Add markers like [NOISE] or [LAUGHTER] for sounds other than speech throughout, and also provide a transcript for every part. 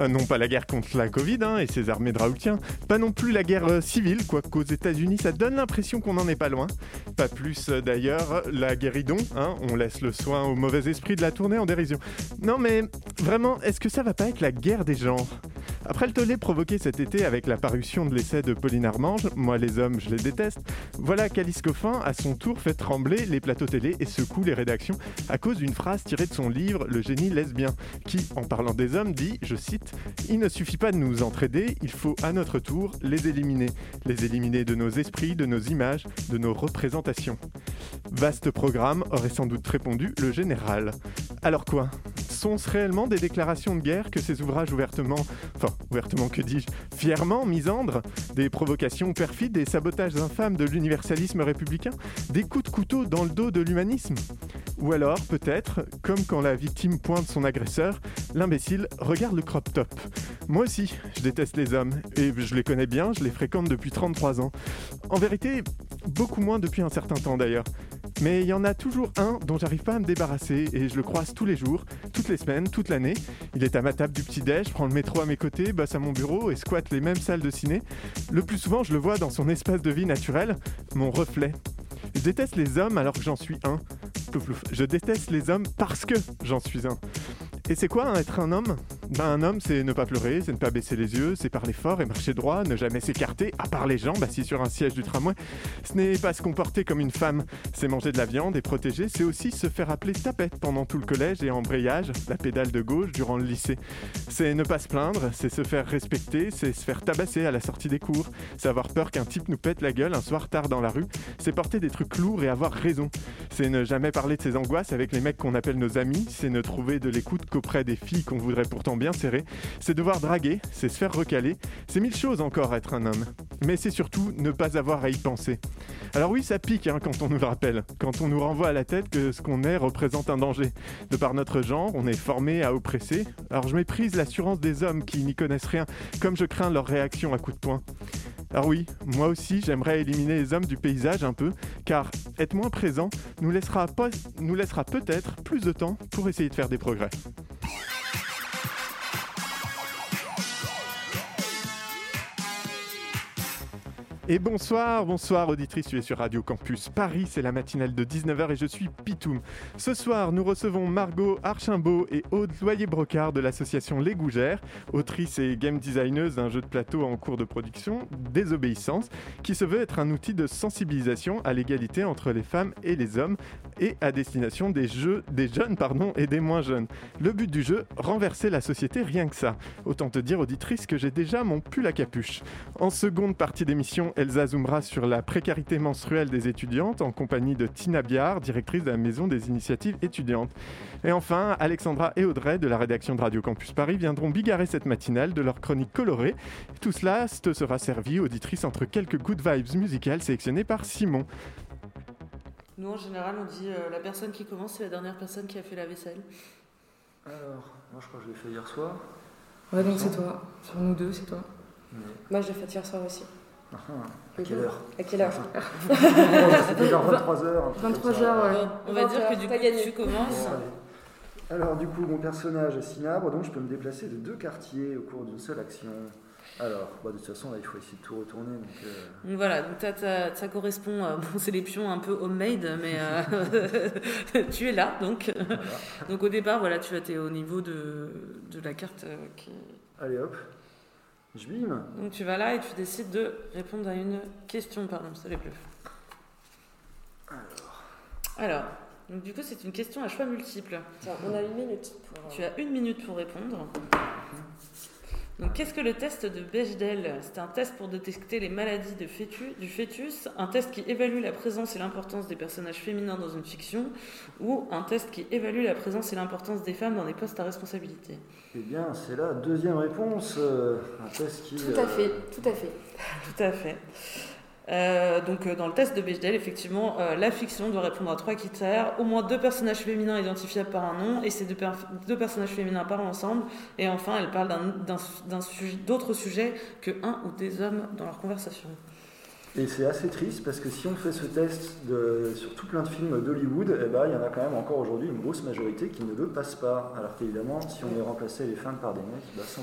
Euh, non pas la guerre contre la Covid hein, et ses armées de raoultiens, pas non plus la guerre euh, civile, quoique aux États-Unis ça donne l'impression qu'on n'en est pas loin. Pas plus euh, d'ailleurs la guéridon, hein, on laisse le soin au mauvais esprit de la tournée en dérision. Non mais vraiment, est-ce que ça va pas être la guerre des genres? Après le tollé provoqué cet été avec la parution de l'essai de Pauline Armange, Moi les hommes je les déteste, voilà qu'Alice Coffin à son tour fait trembler les plateaux télé et secoue les rédactions à cause d'une phrase tirée de son livre Le génie lesbien, qui, en parlant des hommes, dit, je cite, Il ne suffit pas de nous entraider, il faut à notre tour les éliminer. Les éliminer de nos esprits, de nos images, de nos représentations. Vaste programme, aurait sans doute répondu le général. Alors quoi? Sont-ce réellement des déclarations de guerre que ces ouvrages ouvertement, enfin ouvertement que dis-je, fièrement misandres, des provocations perfides, des sabotages infâmes de l'universalisme républicain, des coups de couteau dans le dos de l'humanisme Ou alors, peut-être, comme quand la victime pointe son agresseur, l'imbécile regarde le crop top. Moi aussi, je déteste les hommes, et je les connais bien, je les fréquente depuis 33 ans. En vérité, beaucoup moins depuis un certain temps d'ailleurs. Mais il y en a toujours un dont j'arrive pas à me débarrasser et je le croise tous les jours, toutes les semaines, toute l'année. Il est à ma table du petit-déj, prend le métro à mes côtés, bosse à mon bureau et squatte les mêmes salles de ciné. Le plus souvent, je le vois dans son espace de vie naturel, mon reflet. Je déteste les hommes alors que j'en suis un. Je déteste les hommes parce que j'en suis un. Et c'est quoi être un homme? Ben, Un homme, c'est ne pas pleurer, c'est ne pas baisser les yeux, c'est parler fort et marcher droit, ne jamais s'écarter, à part les jambes assis sur un siège du tramway. Ce n'est pas se comporter comme une femme, c'est manger de la viande et protéger, c'est aussi se faire appeler tapette pendant tout le collège et embrayage, la pédale de gauche durant le lycée. C'est ne pas se plaindre, c'est se faire respecter, c'est se faire tabasser à la sortie des cours, c'est avoir peur qu'un type nous pète la gueule un soir tard dans la rue, c'est porter des trucs lourds et avoir raison, c'est ne jamais parler de ses angoisses avec les mecs qu'on appelle nos amis, c'est ne trouver de l'écoute auprès des filles qu'on voudrait pourtant bien serrer, c'est devoir draguer, c'est se faire recaler, c'est mille choses encore être un homme. Mais c'est surtout ne pas avoir à y penser. Alors oui, ça pique hein, quand on nous le rappelle, quand on nous renvoie à la tête que ce qu'on est représente un danger. De par notre genre, on est formé à oppresser. Alors je méprise l'assurance des hommes qui n'y connaissent rien, comme je crains leur réaction à coups de poing. Alors oui, moi aussi j'aimerais éliminer les hommes du paysage un peu, car être moins présent nous laissera peut-être plus de temps pour essayer de faire des progrès. Et bonsoir, bonsoir auditrice, tu es sur Radio Campus Paris, c'est la matinale de 19h et je suis Pitoum. Ce soir, nous recevons Margot Archimbault et Aude Loyer-Brocard de l'association Les Gougères, autrice et game designeuse d'un jeu de plateau en cours de production, Désobéissance, qui se veut être un outil de sensibilisation à l'égalité entre les femmes et les hommes et à destination des, jeux, des jeunes pardon, et des moins jeunes. Le but du jeu, renverser la société rien que ça. Autant te dire auditrice que j'ai déjà mon pull à capuche. En seconde partie d'émission, Elsa zoomera sur la précarité menstruelle des étudiantes en compagnie de Tina Biard, directrice de la Maison des initiatives étudiantes. Et enfin, Alexandra et Audrey de la rédaction de Radio Campus Paris viendront bigarrer cette matinale de leur chronique colorée. Tout cela te sera servi, auditrice, entre quelques good vibes musicales sélectionnées par Simon. Nous, en général, on dit euh, la personne qui commence, c'est la dernière personne qui a fait la vaisselle. Alors, moi, je crois que je l'ai fait hier soir. Ouais, donc c'est toi. Sur nous deux, c'est toi. Moi, je l'ai fait hier soir aussi. À quelle heure À quelle heure? C'était vers 23h. 23h, ouais. On va dire que du coup, tu commences. Alors, du coup, mon personnage est Cinabre, donc je peux me déplacer de deux quartiers au cours d'une seule action. Alors, bah, de toute façon, là, il faut essayer de tout retourner. Donc, euh. voilà, donc ça correspond. [LAUGHS] bon, c'est les pions un peu homemade, mais euh, [LAUGHS] tu es là, donc. donc au départ, voilà, tu es au niveau de, de la carte euh, qui. Allez hop. Je bime. Donc tu vas là et tu décides de répondre à une question, pardon, ça les plus. Alors. Alors, donc du coup c'est une question à choix multiple. on a une minute pour... Tu as une minute pour répondre. Donc, qu'est-ce que le test de Bechdel? C'est un test pour détecter les maladies de fœtus, du fœtus, un test qui évalue la présence et l'importance des personnages féminins dans une fiction, ou un test qui évalue la présence et l'importance des femmes dans des postes à responsabilité? Eh bien, c'est la deuxième réponse. Euh, un test qui. Tout à fait, tout à fait. [LAUGHS] tout à fait. Euh, donc dans le test de Bechdel, effectivement, la fiction doit répondre à trois critères au moins deux personnages féminins identifiables par un nom, et ces deux, deux personnages féminins parlent ensemble, et enfin, elle parle d'autres sujets que un ou des hommes dans leur conversation. Et c'est assez triste parce que si on fait ce test sur tout plein de films d'Hollywood, eh ben, il y en a quand même encore aujourd'hui une grosse majorité qui ne le passe pas. Alors qu'évidemment, si on les remplaçait les femmes par des mecs, bah 100%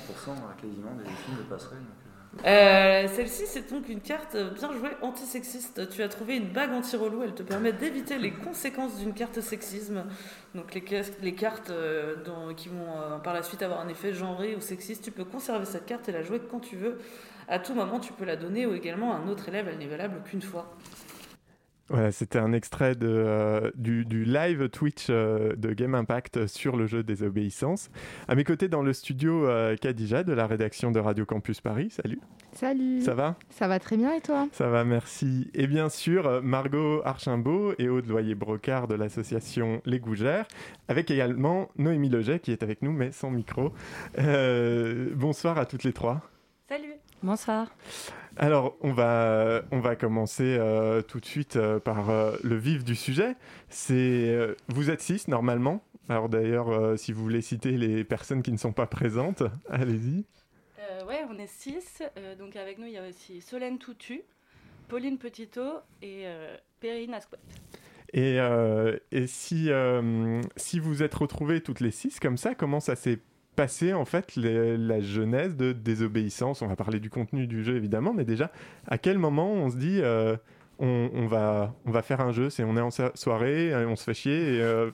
quasiment des films le passeraient. Euh. Euh, celle-ci, c'est donc une carte bien jouée antisexiste. Tu as trouvé une bague anti-relou. Elle te permet d'éviter les conséquences d'une carte sexisme. Donc les, cartes euh, qui vont par la suite avoir un effet genré ou sexiste, tu peux conserver cette carte et la jouer quand tu veux à tout moment, tu peux la donner ou également à un autre élève. Elle n'est valable qu'une fois. Voilà, c'était un extrait de, euh, du, live Twitch euh, de Game Impact sur le jeu des obéissances. À mes côtés dans le studio, euh, Kadija de la rédaction de Radio Campus Paris. Salut. Salut. Ça va? Ça va très bien et toi? Ça va, merci. Et bien sûr, Margot Archimbault et Aude Loyer-Brocard de l'association Les Gougères, avec également Noémie Leget qui est avec nous mais sans micro. bonsoir à toutes les trois. Bonsoir. Alors, on va, on va commencer euh, tout de suite euh, par euh, le vif du sujet. C'est, vous êtes six normalement. Alors d'ailleurs, si vous voulez citer les personnes qui ne sont pas présentes, [LAUGHS] allez-y. ouais, on est six. donc avec nous, il y a aussi Solène Toutu, Pauline Petitot et Perrine Asquette. Et, et si, si vous êtes retrouvés toutes les six comme ça, comment ça s'est passer en fait la genèse de désobéissance On va parler du contenu du jeu évidemment, mais déjà, à quel moment on se dit euh, on, va, on va faire un jeu? C'est on est en soirée, on se fait chier euh,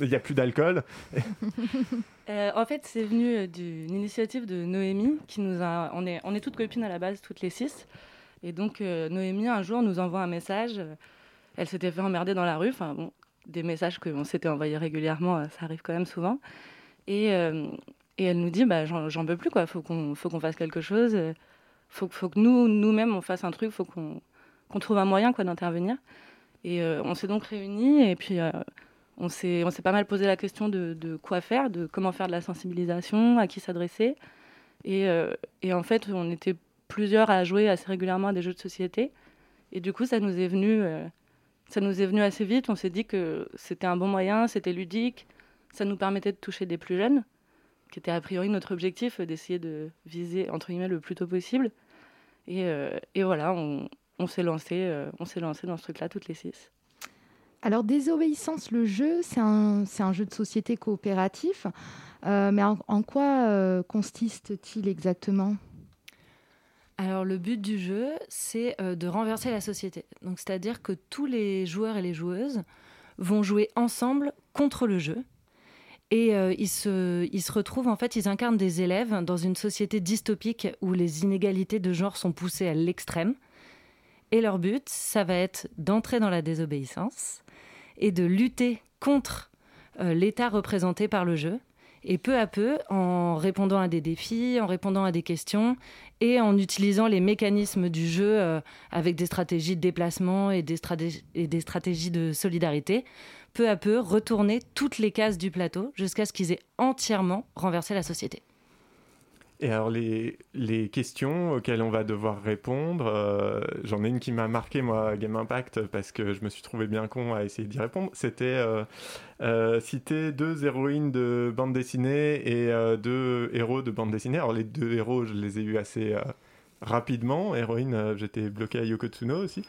il n'y a plus d'alcool. [LAUGHS] Euh, en fait, c'est venu d'une initiative de Noémie qui nous a. On est, on est toutes copines à la base, toutes les six. Et donc, Noémie, un jour, nous envoie un message. Elle s'était fait emmerder dans la rue. Enfin, bon, des messages qu'on s'était envoyés régulièrement, ça arrive quand même souvent. Et, euh, et elle nous dit bah, j'en peux plus, quoi. Faut qu'on fasse quelque chose. Faut, faut que nous, nous-mêmes, on fasse un truc. Faut qu'on trouve un moyen d'intervenir. Et euh, on s'est donc réunis et puis euh, on s'est pas mal posé la question de, quoi faire, de comment faire de la sensibilisation, à qui s'adresser. Et, en fait, on était plusieurs à jouer assez régulièrement à des jeux de société. Et du coup, ça nous est venu assez vite. On s'est dit que c'était un bon moyen, c'était ludique, ça nous permettait de toucher des plus jeunes, qui était a priori notre objectif, d'essayer de viser entre guillemets le plus tôt possible. Et, euh, et voilà, on, on s'est lancé, euh, on s'est lancé dans ce truc-là toutes les six. Alors, Désobéissance, le jeu, c'est un, un, jeu de société coopératif. Euh, mais en, en quoi consiste-t-il exactement? Alors le but du jeu, c'est de renverser la société. Donc c'est-à-dire que tous les joueurs et les joueuses vont jouer ensemble contre le jeu et euh, ils, se, ils se retrouvent, en fait, ils incarnent des élèves dans une société dystopique où les inégalités de genre sont poussées à l'extrême. Et leur but, ça va être d'entrer dans la désobéissance et de lutter contre euh, l'État représenté par le jeu. Et peu à peu, en répondant à des défis, en répondant à des questions et en utilisant les mécanismes du jeu euh, avec des stratégies de déplacement et des, et des stratégies de solidarité, peu à peu retourner toutes les cases du plateau jusqu'à ce qu'ils aient entièrement renversé la société. Et alors les, les, questions auxquelles on va devoir répondre, euh, j'en ai une qui m'a marqué moi Game Impact parce que je me suis trouvé bien con à essayer d'y répondre. C'était euh, euh, citer deux héroïnes de bande dessinée et deux héros de bande dessinée. Alors les deux héros, je les ai eus assez rapidement. Héroïne, euh, j'étais bloqué à Yokotsuno aussi.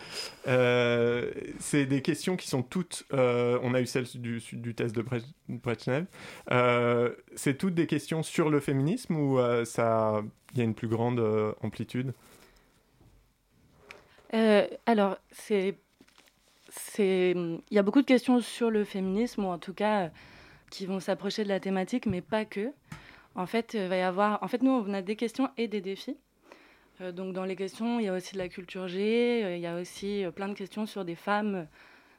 Euh, c'est des questions qui sont toutes. Euh, on a eu celle du, test de Brezhnev. c'est toutes des questions sur le féminisme ou ça, il y a une plus grande amplitude? Alors, c'est. Il y a beaucoup de questions sur le féminisme, ou en tout cas qui vont s'approcher de la thématique, mais pas que. En fait, va y avoir. En fait, nous, on a des questions et des défis. Euh, donc dans les questions, il y a aussi de la culture G, euh, il y a aussi euh, plein de questions sur des femmes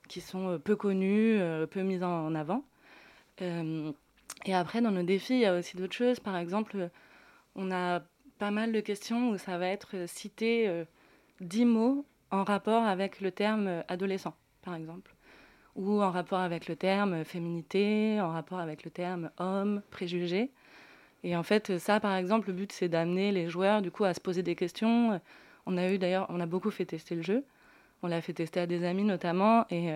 qui sont peu connues, peu mises en avant. et après, dans nos défis, il y a aussi d'autres choses. Par exemple, on a pas mal de questions où ça va être cité 10 mots en rapport avec le terme adolescent, par exemple, ou en rapport avec le terme féminité, en rapport avec le terme homme, préjugé. Et en fait, ça, par exemple, le but, c'est d'amener les joueurs, du coup, à se poser des questions. on a eu d'ailleurs, on a beaucoup fait tester le jeu. On l'a fait tester à des amis notamment, et,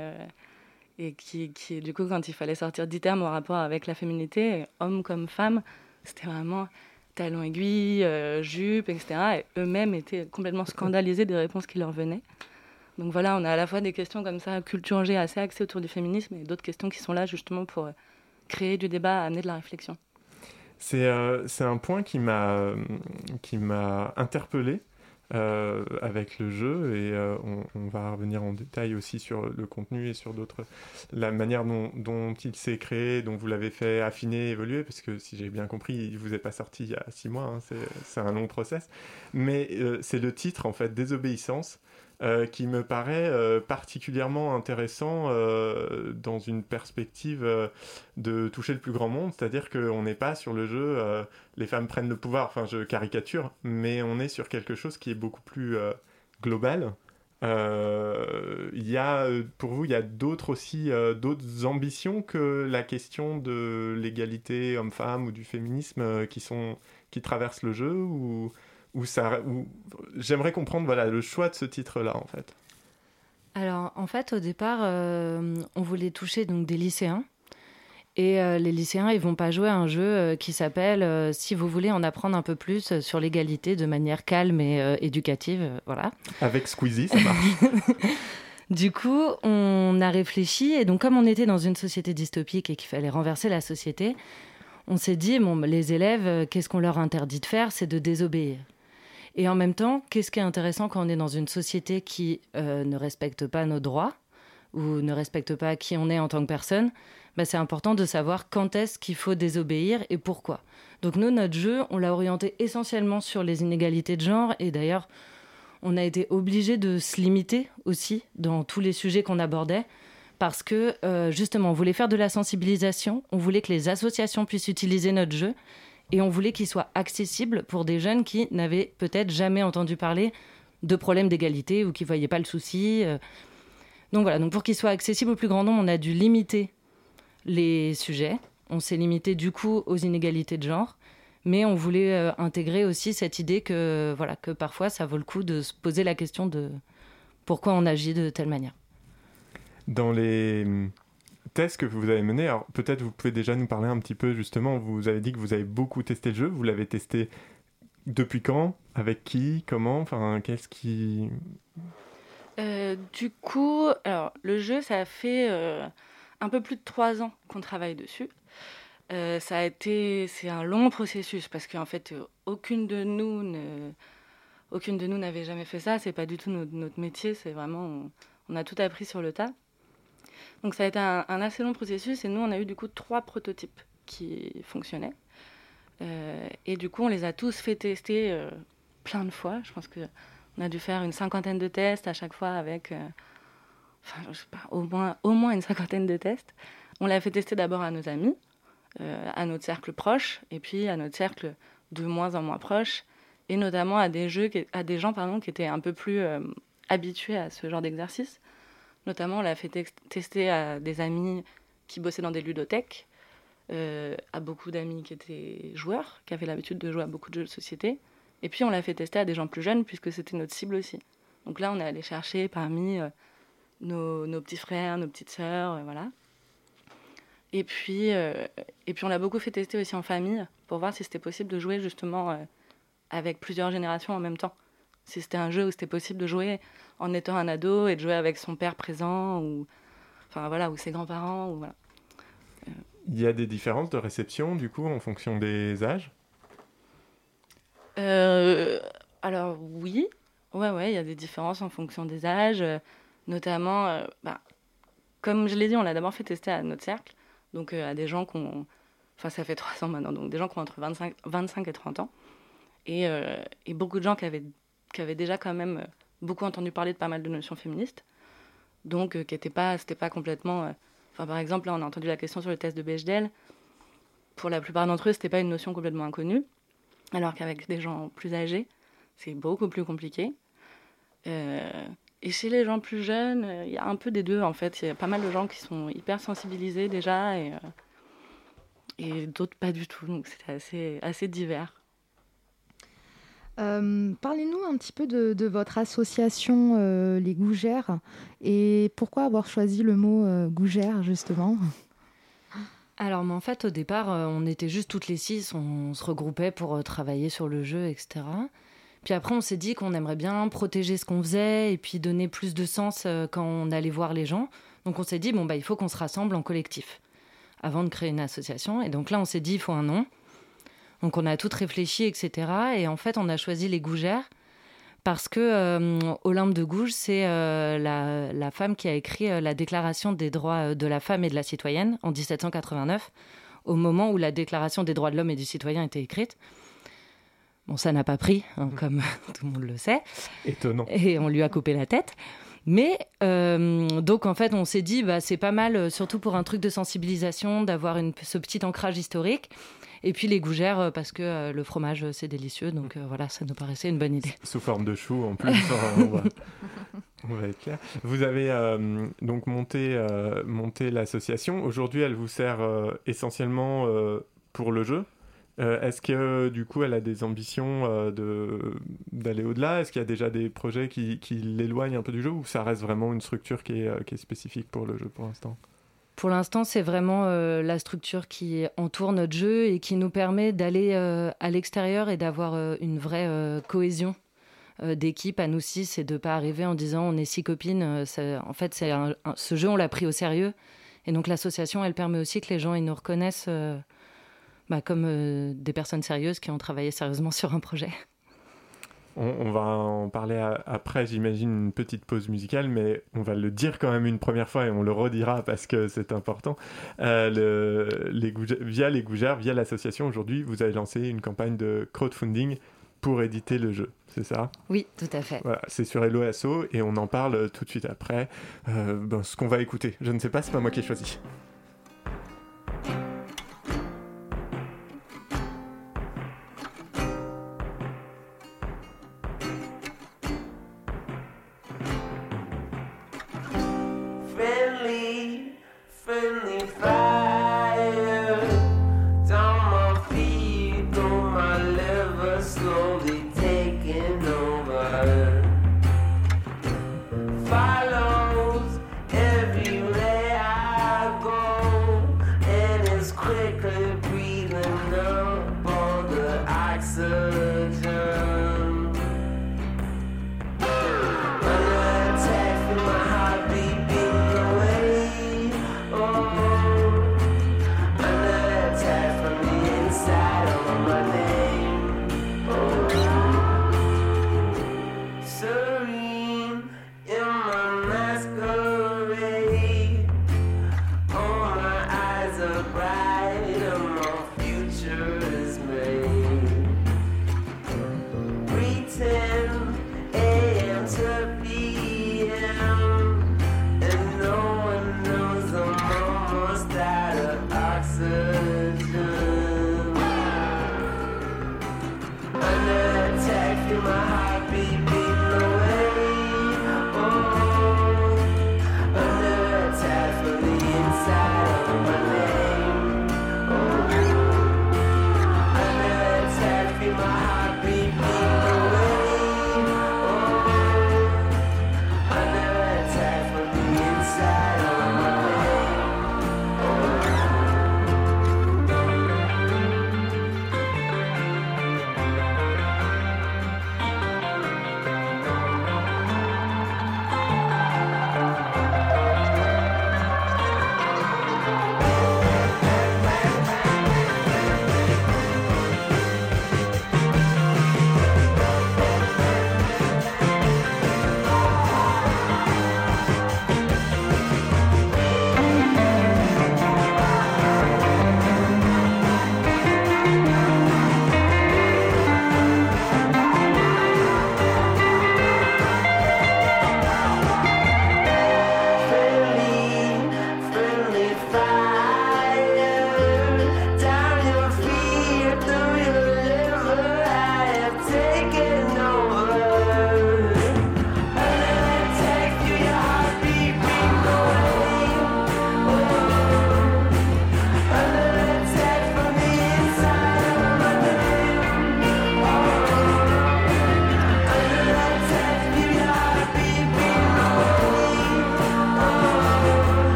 et qui, du coup, quand il fallait sortir 10 termes en rapport avec la féminité, homme comme femme, c'était vraiment talons aiguilles, jupe, etc. Et eux-mêmes étaient complètement scandalisés des réponses qui leur venaient. Donc voilà, on a à la fois des questions comme ça, culture assez axées autour du féminisme, et d'autres questions qui sont là justement pour créer du débat, amener de la réflexion. C'est euh, un point qui m'a interpellé euh, avec le jeu et euh, on, va revenir en détail aussi sur le contenu et sur d'autres la manière dont, dont il s'est créé, dont vous l'avez fait affiner, évoluer, parce que si j'ai bien compris, il vous est pas sorti il y a six mois, hein, c'est un long process. Mais c'est le titre en fait, désobéissance. Euh, qui me paraît euh, particulièrement intéressant euh, dans une perspective de toucher le plus grand monde, c'est-à-dire qu'on n'est pas sur le jeu les femmes prennent le pouvoir, enfin je caricature, mais on est sur quelque chose qui est beaucoup plus global. Il y a, pour vous, il y a d'autres aussi, d'autres ambitions que la question de l'égalité homme-femme ou du féminisme qui, sont, qui traversent le jeu ou où ça, j'aimerais comprendre voilà le choix de ce titre-là en fait. Alors en fait au départ euh, on voulait toucher donc des lycéens et euh, les lycéens ils vont pas jouer à un jeu euh, qui s'appelle si vous voulez en apprendre un peu plus sur l'égalité de manière calme et éducative voilà. Avec Squeezie ça marche. [LAUGHS] Du coup, on a réfléchi et donc comme on était dans une société dystopique et qu'il fallait renverser la société, on s'est dit bon les élèves qu'est-ce qu'on leur interdit de faire, c'est de désobéir. Et en même temps, qu'est-ce qui est intéressant quand on est dans une société qui euh, ne respecte pas nos droits ou ne respecte pas qui on est en tant que personne bah, C'est important de savoir quand est-ce qu'il faut désobéir et pourquoi. Donc nous, notre jeu, on l'a orienté essentiellement sur les inégalités de genre et d'ailleurs, on a été obligé de se limiter aussi dans tous les sujets qu'on abordait parce que euh, justement, on voulait faire de la sensibilisation, on voulait que les associations puissent utiliser notre jeu et on voulait qu'il soit accessible pour des jeunes qui n'avaient peut-être jamais entendu parler de problèmes d'égalité ou qui ne voyaient pas le souci. Euh. Donc voilà, donc pour qu'il soit accessible au plus grand nombre, on a dû limiter les sujets. On s'est limité du coup aux inégalités de genre, mais on voulait euh, intégrer aussi cette idée que voilà que parfois ça vaut le coup de se poser la question de pourquoi on agit de telle manière. Dans les test que vous avez mené, alors peut-être vous pouvez déjà nous parler un petit peu justement, vous avez dit que vous avez beaucoup testé le jeu, vous l'avez testé depuis quand? Avec qui? Comment? Enfin, qu'est-ce qui... Euh, du coup, alors le jeu, ça a fait euh, un peu plus de trois ans qu'on travaille dessus. Euh, ça a été, c'est un long processus parce qu'en fait, aucune de nous ne, aucune de nous n'avait jamais fait ça. C'est pas du tout notre, métier. C'est vraiment, on, a tout appris sur le tas. Donc ça a été un, assez long processus et nous, on a eu du coup trois prototypes qui fonctionnaient. Euh, et du coup, on les a tous fait tester euh, plein de fois. Je pense qu'on a dû faire une cinquantaine de tests à chaque fois avec, euh, enfin, je sais pas, au moins, une cinquantaine de tests. On l'a fait tester d'abord à nos amis, à notre cercle proche, et puis à notre cercle de moins en moins proche, et notamment à des, jeux, à des gens qui étaient un peu plus habitués à ce genre d'exercice. Notamment, on l'a fait tester à des amis qui bossaient dans des ludothèques, euh, à beaucoup d'amis qui étaient joueurs, qui avaient l'habitude de jouer à beaucoup de jeux de société. Et puis, on l'a fait tester à des gens plus jeunes, puisque c'était notre cible aussi. Donc là, on est allé chercher parmi euh, nos, petits frères, nos petites sœurs, euh, voilà. Et puis, et puis, on l'a beaucoup fait tester aussi en famille, pour voir si c'était possible de jouer justement avec plusieurs générations en même temps si c'était un jeu où c'était possible de jouer en étant un ado et de jouer avec son père présent ou enfin voilà ou ses grands-parents ou voilà. Il y a des différences de réception du coup en fonction des âges? Euh, Alors oui, ouais ouais, il y a des différences en fonction des âges, notamment, euh, bah, comme je l'ai dit, on l'a d'abord fait tester à notre cercle, donc euh, à des gens qui ont, enfin ça fait trois ans maintenant, donc des gens qui ont entre 25, 25 et 30 ans, et, et beaucoup de gens qui avaient qui avait déjà quand même euh, beaucoup entendu parler de pas mal de notions féministes, donc euh, qui n'était pas, c'était pas complètement. Euh, enfin, par exemple, là, on a entendu la question sur le test de Bechdel. Pour la plupart d'entre eux, c'était pas une notion complètement inconnue, alors qu'avec des gens plus âgés, c'est beaucoup plus compliqué. et chez les gens plus jeunes, il y a un peu des deux en fait. Il y a pas mal de gens qui sont hyper sensibilisés déjà et, et d'autres pas du tout. Donc c'était assez, assez divers. Parlez-nous un petit peu de, votre association Les Gougères et pourquoi avoir choisi le mot Gougère justement? Alors, mais en fait, au départ, on était juste toutes les six, on se regroupait pour travailler sur le jeu, etc. Puis après, on s'est dit qu'on aimerait bien protéger ce qu'on faisait et puis donner plus de sens euh, quand on allait voir les gens. Donc on s'est dit, bon, bah, il faut qu'on se rassemble en collectif avant de créer une association. Et donc là, on s'est dit, il faut un nom. Donc on a tout réfléchi, etc. Et en fait, on a choisi les Gougères parce que euh, Olympe de Gouges, c'est euh, la, la, femme qui a écrit la Déclaration des droits de la femme et de la citoyenne en 1789, au moment où la Déclaration des droits de l'homme et du citoyen était écrite. Bon, ça n'a pas pris, hein, mm. comme [LAUGHS] tout le monde le sait. Étonnant. Et on lui a coupé la tête. Mais euh, donc en fait, on s'est dit, bah, c'est pas mal, euh, surtout pour un truc de sensibilisation, d'avoir ce petit ancrage historique. Et puis les gougères, euh, parce que le fromage, c'est délicieux. Donc voilà, ça nous paraissait une bonne idée. Sous forme de chou en plus. on, va, [LAUGHS] être clair. Vous avez donc monté, monté l'association. Aujourd'hui, elle vous sert essentiellement pour le jeu euh, est-ce que du coup elle a des ambitions euh, de, d'aller au-delà? Est-ce qu'il y a déjà des projets qui, qui, l'éloignent un peu du jeu? Ou ça reste vraiment une structure qui est, euh, qui est spécifique pour le jeu pour l'instant? Pour l'instant, c'est vraiment la structure qui entoure notre jeu et qui nous permet d'aller à l'extérieur et d'avoir une vraie cohésion d'équipe à nous six et de pas arriver en disant on est six copines. en fait, ce jeu, on l'a pris au sérieux. Et donc l'association, elle permet aussi que les gens ils nous reconnaissent bah, comme euh, des personnes sérieuses qui ont travaillé sérieusement [LAUGHS] sur un projet. On, va en parler après, j'imagine, une petite pause musicale, mais on va le dire quand même une première fois et on le redira parce que c'est important. Euh, les via les Gougères, via l'association, aujourd'hui, vous avez lancé une campagne de crowdfunding pour éditer le jeu, c'est ça? Oui, tout à fait. Voilà, c'est sur Hello et on en parle tout de suite après. Euh, ben, ce qu'on va écouter, je ne sais pas, c'est pas moi qui ai choisi.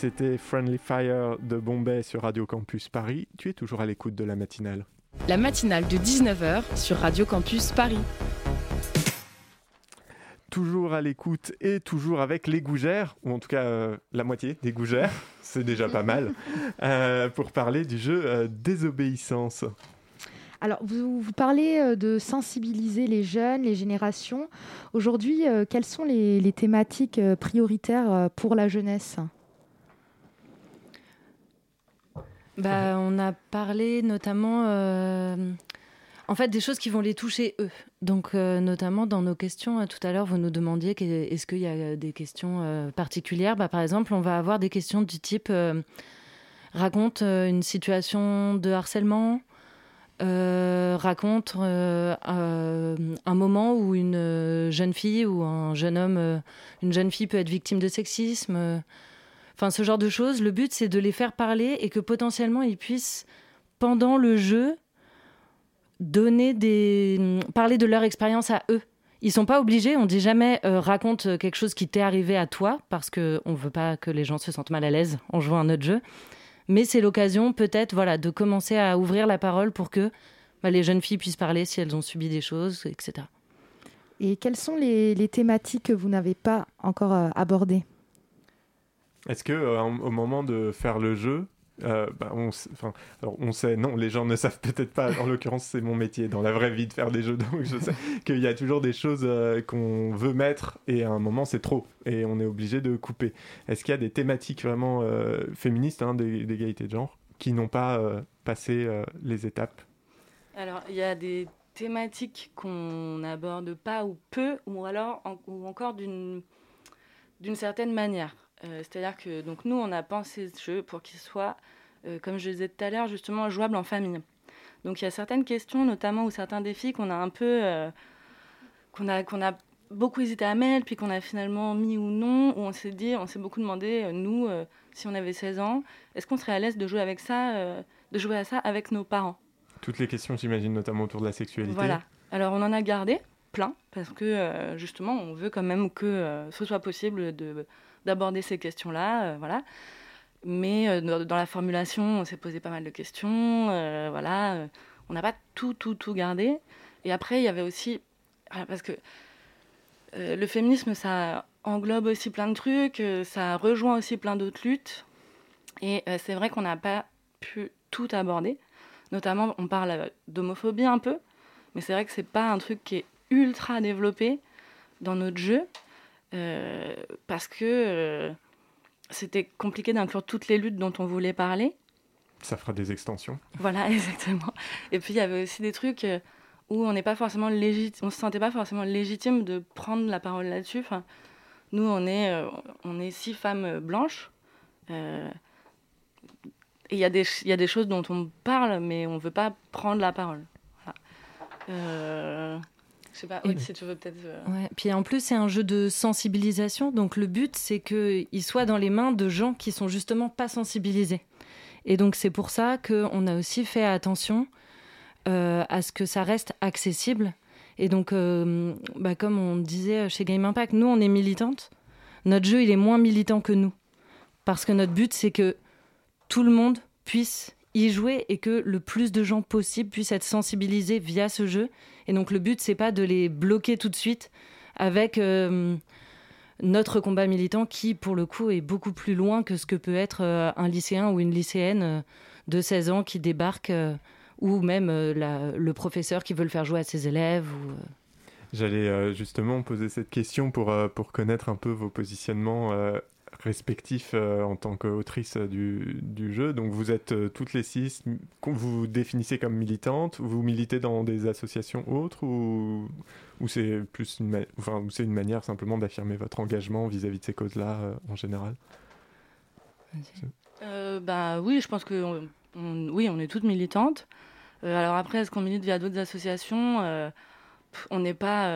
C'était Friendly Fire de Bombay sur Radio Campus Paris. Tu es toujours à l'écoute de la matinale. La matinale de 19h sur Radio Campus Paris. Toujours à l'écoute et toujours avec les gougères, ou en tout cas euh, la moitié des gougères, [LAUGHS] c'est déjà pas mal, [LAUGHS] euh, pour parler du jeu euh, Désobéissance. Alors, vous, vous parlez de sensibiliser les jeunes, les générations. Aujourd'hui, euh, quelles sont les, les thématiques prioritaires pour la jeunesse? Bah, on a parlé notamment, euh, en fait, des choses qui vont les toucher eux. Donc, euh, notamment dans nos questions, euh, tout à l'heure, vous nous demandiez est-ce qu'il y a euh, des questions euh, particulières? Bah, par exemple, on va avoir des questions du type raconte une situation de harcèlement. euh, raconte euh, euh, un moment où une jeune fille ou un jeune homme, une jeune fille peut être victime de sexisme. Euh, Enfin, ce genre de choses, le but, c'est de les faire parler et que potentiellement ils puissent, pendant le jeu, donner des... parler de leur expérience à eux. Ils sont pas obligés, on dit jamais euh, raconte quelque chose qui t'est arrivé à toi, parce qu'on ne veut pas que les gens se sentent mal à l'aise en jouant à notre jeu. Mais c'est l'occasion peut-être voilà, de commencer à ouvrir la parole pour que bah, les jeunes filles puissent parler si elles ont subi des choses, etc. Et quelles sont les, les thématiques que vous n'avez pas encore euh, abordées? Est-ce que euh, au moment de faire le jeu, euh, bah, on, sait, non, les gens ne savent peut-être pas. En l'occurrence, c'est mon métier dans la vraie vie de faire des jeux, [LAUGHS] donc je sais qu'il y a toujours des choses euh, qu'on veut mettre et à un moment c'est trop et on est obligé de couper. Est-ce qu'il y a des thématiques vraiment euh, féministes, hein, d'égalité de genre, qui n'ont pas passé les étapes? Alors, il y a des thématiques qu'on n'aborde pas ou peu, ou alors ou encore d'une certaine manière. Euh, C'est-à-dire que donc nous, on a pensé ce jeu pour qu'il soit, euh, comme je disais tout à l'heure, justement jouable en famille. Donc il y a certaines questions, notamment ou certains défis qu'on a un peu, euh, qu'on a qu'on a beaucoup hésité à mettre, puis qu'on a finalement mis ou non, où on s'est dit, on s'est beaucoup demandé, euh, nous, euh, si on avait 16 ans, est-ce qu'on serait à l'aise de jouer avec ça, euh, de jouer à ça avec nos parents? Toutes les questions, j'imagine, notamment autour de la sexualité. voilà. Alors on en a gardé plein parce que justement on veut quand même que ce soit possible de d'aborder ces questions-là, euh, voilà. Mais euh, dans, la formulation, on s'est posé pas mal de questions, euh, voilà. on n'a pas tout tout tout gardé. Et après il y avait aussi parce que le féminisme ça englobe aussi plein de trucs, ça rejoint aussi plein d'autres luttes. Et c'est vrai qu'on n'a pas pu tout aborder. Notamment, on parle d'homophobie un peu, mais c'est vrai que c'est pas un truc qui est ultra développé dans notre jeu parce que euh, c'était compliqué d'inclure toutes les luttes dont on voulait parler. Ça fera des extensions. Voilà, [LAUGHS] exactement. Et puis il y avait aussi des trucs euh, où on n'est pas forcément légitime, on se sentait pas forcément légitime de prendre la parole là-dessus. Enfin, nous, on est, euh, on est six femmes euh, blanches. euh, et il y, a des ch- il y a des choses dont on parle, mais on veut pas prendre la parole. Voilà. Euh, pas, si tu veux peut-être. euh, Ouais. Puis en plus, c'est un jeu de sensibilisation. Donc le but, c'est qu'il soit dans les mains de gens qui sont justement pas sensibilisés. Et donc c'est pour ça qu'on a aussi fait attention euh, à ce que ça reste accessible. Et donc, euh, bah, comme on disait chez Game Impact, nous, on est militante. Notre jeu, il est moins militant que nous. Parce que notre but, c'est que tout le monde puisse y jouer et que le plus de gens possible puissent être sensibilisés via ce jeu. Et donc le but, c'est pas de les bloquer tout de suite avec euh, notre combat militant qui, pour le coup, est beaucoup plus loin que ce que peut être euh, un lycéen ou une lycéenne euh, de 16 ans qui débarque, ou même le professeur qui veut le faire jouer à ses élèves. J'allais justement poser cette question pour, pour connaître un peu vos positionnements respectifs euh, en tant qu'autrice euh, du, du jeu. Donc vous êtes euh, toutes les six, qu'on vous définissez comme militantes, vous militez dans des associations autres ou, ou c'est plus une, enfin, c'est une manière simplement d'affirmer votre engagement vis-à-vis de ces causes-là en général? Bah oui, je pense que oui, on est toutes militantes. Alors après, est-ce qu'on milite via d'autres associations? On n'est pas.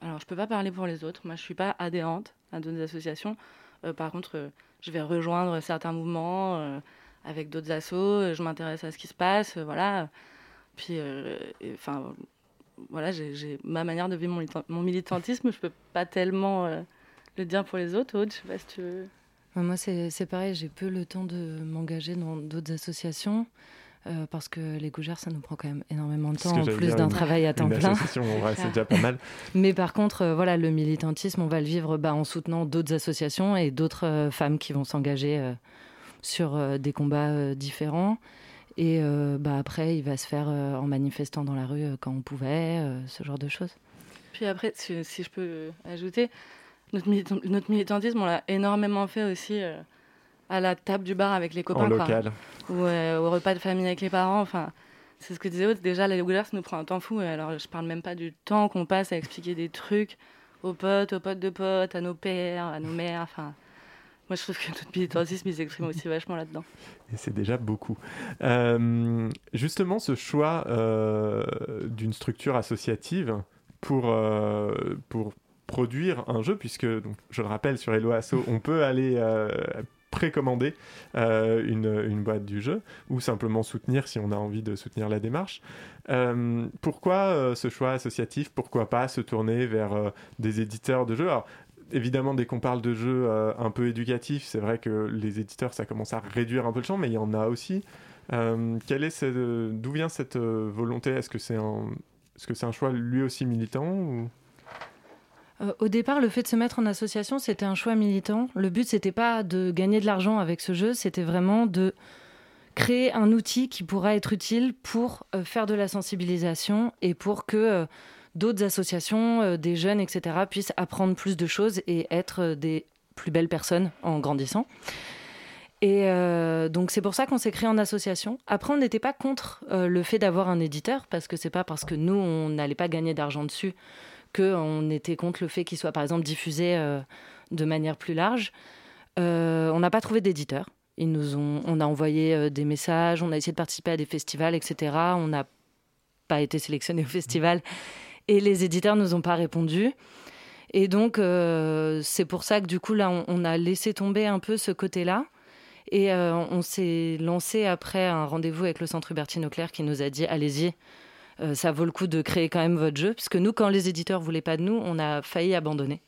Alors je peux pas parler pour les autres. Moi, je suis pas adhérente à d'autres associations. Euh, par contre, euh, je vais rejoindre certains mouvements euh, avec d'autres assos. Je m'intéresse à ce qui se passe, voilà. Puis, enfin, voilà, j'ai ma manière de vivre mon, militan- mon militantisme. Je peux pas tellement le dire pour les autres. Je sais pas si tu veux. Moi, c'est pareil, j'ai peu le temps de m'engager dans d'autres associations. Euh, parce que les gougères, ça nous prend quand même énormément de temps, en plus d'un travail à temps plein. [LAUGHS] c'est déjà pas mal. Mais par contre, euh, voilà, le militantisme, on va le vivre bah, en soutenant d'autres associations et d'autres euh, femmes qui vont s'engager sur des combats différents. Et bah, après, il va se faire en manifestant dans la rue quand on pouvait, ce genre de choses. Puis après, si, je peux ajouter, notre, notre militantisme, on l'a énormément fait aussi à la table du bar avec les copains. En local. Ou au repas de famille avec les parents. Enfin, c'est ce que disait Aude. Déjà, les gouleurs, ça nous prend un temps fou. Alors, je parle même pas du temps qu'on passe à expliquer des trucs aux potes, aux potes de potes, à nos pères, à nos mères. Enfin, moi, je trouve que notre militantisme, il s'exprime aussi vachement là-dedans. Et c'est déjà beaucoup. Euh, justement, ce choix euh, d'une structure associative pour, euh, pour produire un jeu, puisque, donc, je le rappelle, sur Hello Asso, on peut aller précommander euh, une, boîte du jeu ou simplement soutenir si on a envie de soutenir la démarche. Euh, pourquoi euh, ce choix associatif? Pourquoi pas se tourner vers des éditeurs de jeux? Alors, Évidemment, dès qu'on parle de jeux un peu éducatifs, c'est vrai que les éditeurs, ça commence à réduire un peu le champ, mais il y en a aussi. d'où vient cette volonté? Est-ce que c'est un, choix lui aussi militant. Euh, au départ, le fait de se mettre en association, c'était un choix militant. Le but, c'était pas de gagner de l'argent avec ce jeu, c'était vraiment de créer un outil qui pourra être utile pour euh, faire de la sensibilisation et pour que euh, d'autres associations, des jeunes, etc., puissent apprendre plus de choses et être des plus belles personnes en grandissant. Et donc c'est pour ça qu'on s'est créé en association. Après, on n'était pas contre le fait d'avoir un éditeur parce que c'est pas parce que nous on n'allait pas gagner d'argent dessus qu'on était contre le fait qu'il soit par exemple diffusé euh, de manière plus large. Euh, on n'a pas trouvé d'éditeur. Ils nous ont, on a envoyé euh, des messages, on a essayé de participer à des festivals, etc. On n'a pas été sélectionné au festival et les éditeurs nous ont pas répondu. Et donc c'est pour ça que du coup là on, a laissé tomber un peu ce côté-là. Et on s'est lancé après un rendez-vous avec le Centre Hubertine Auclair qui nous a dit allez-y, euh, ça vaut le coup de créer quand même votre jeu. Puisque nous, quand les éditeurs voulaient pas de nous, on a failli abandonner.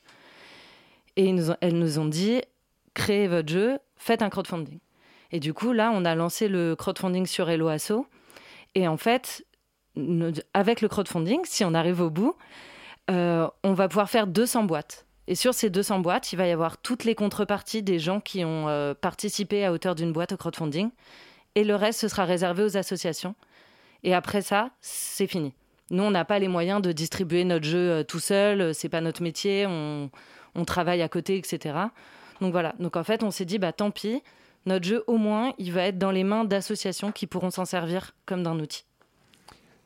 Et elles nous ont dit, créez votre jeu, faites un crowdfunding. Et du coup, là, on a lancé le crowdfunding sur Hello Asso. Et en fait, avec le crowdfunding, si on arrive au bout, euh, on va pouvoir faire 200 boîtes. Et sur ces 200 boîtes, il va y avoir toutes les contreparties des gens qui ont euh, participé à hauteur d'une boîte au crowdfunding. Et le reste, ce sera réservé aux associations. Et après ça, c'est fini. Nous, on n'a pas les moyens de distribuer notre jeu euh, tout seul, euh, c'est pas notre métier, on, travaille à côté, etc. Donc voilà. Donc en fait, on s'est dit, bah tant pis, notre jeu, au moins, il va être dans les mains d'associations qui pourront s'en servir comme d'un outil.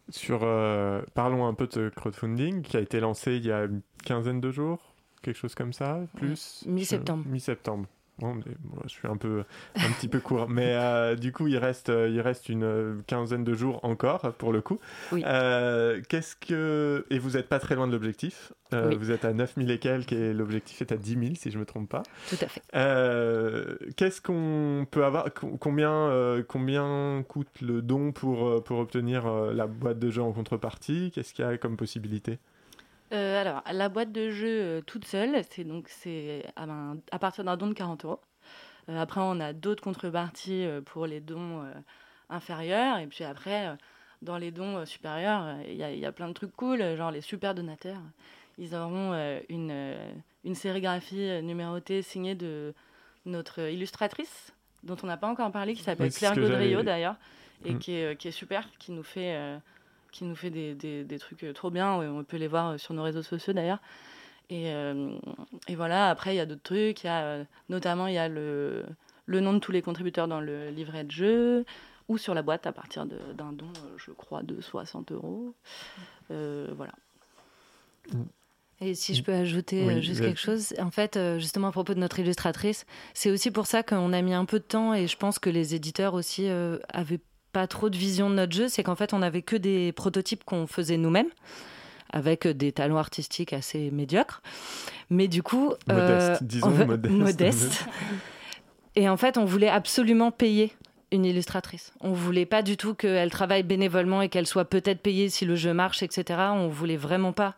Sur, euh, parlons un peu de crowdfunding qui a été lancé il y a une quinzaine de jours, quelque chose comme ça, plus Mi-septembre. Mi-septembre je suis un peu, un petit peu court, mais euh, du coup, il reste, euh, il reste une euh, quinzaine de jours encore pour le coup. Oui. qu'est-ce que et vous n'êtes pas très loin de l'objectif. Vous êtes à 9000 et quelques et l'objectif est à 10 000 si je me trompe pas. Tout à fait. qu'est-ce qu'on peut avoir Combien, combien coûte le don pour pour obtenir la boîte de jeu en contrepartie? Qu'est-ce qu'il y a comme possibilité? Euh, alors, la boîte de jeu euh, toute seule, c'est donc c'est à, partir d'un don de 40 euros. Euh, après, on a d'autres contreparties pour les dons inférieurs. Et puis après, dans les dons supérieurs, il y, a plein de trucs cool, genre les super donateurs. Ils auront une, une sérigraphie numérotée signée de notre illustratrice, dont on n'a pas encore parlé, qui s'appelle Claire Gaudriot d'ailleurs, et mm. qui, est, qui, est, super, qui nous fait qui nous fait des, des, trucs euh, trop bien. On peut les voir euh, sur nos réseaux sociaux d'ailleurs. Et, euh, et, voilà, après, il y a d'autres trucs. Il y a, notamment, il y a le, le nom de tous les contributeurs dans le livret de jeu ou sur la boîte à partir d'un don, je crois, de 60 euros. voilà. Mm. Et si je peux ajouter juste quelque chose, en fait, justement à propos de notre illustratrice, c'est aussi pour ça qu'on a mis un peu de temps et je pense que les éditeurs aussi avaient pas trop de vision de notre jeu, c'est qu'en fait, on n'avait que des prototypes qu'on faisait nous-mêmes avec des talents artistiques assez médiocres. Mais du coup, modeste, euh, disons modeste. Et en fait, on voulait absolument payer une illustratrice. On voulait pas du tout qu'elle travaille bénévolement et qu'elle soit peut-être payée si le jeu marche, etc. On voulait vraiment pas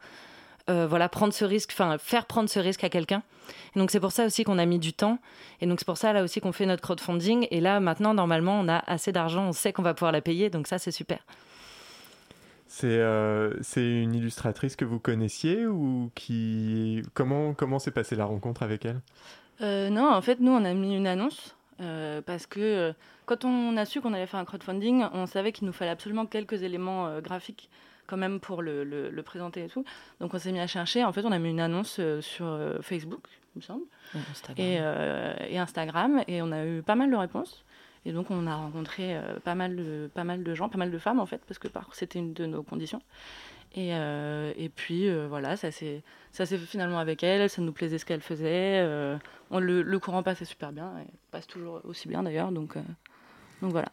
voilà, prendre ce risque, enfin faire prendre ce risque à quelqu'un. donc c'est pour ça aussi qu'on a mis du temps. Et donc c'est pour ça là aussi qu'on fait notre crowdfunding. Et là maintenant normalement on a assez d'argent, on sait qu'on va pouvoir la payer, donc ça c'est super. C'est une illustratrice que vous connaissiez ou qui comment comment s'est passée la rencontre avec elle? Non, en fait nous on a mis une annonce parce que quand on a su qu'on allait faire un crowdfunding, on savait qu'il nous fallait absolument quelques éléments euh, graphiques quand même pour le, présenter et tout. Donc on s'est mis à chercher. En fait, on a mis une annonce euh, sur euh, Facebook, il me semble, Et, Instagram, et on a eu pas mal de réponses. Et donc on a rencontré pas, mal de, pas mal de gens, pas mal de femmes en fait, parce que c'était une de nos conditions. Et, et puis voilà, ça s'est fait finalement avec elle, ça nous plaisait ce qu'elle faisait. On, le, le, courant passait super bien, et passe toujours aussi bien d'ailleurs. Donc donc voilà.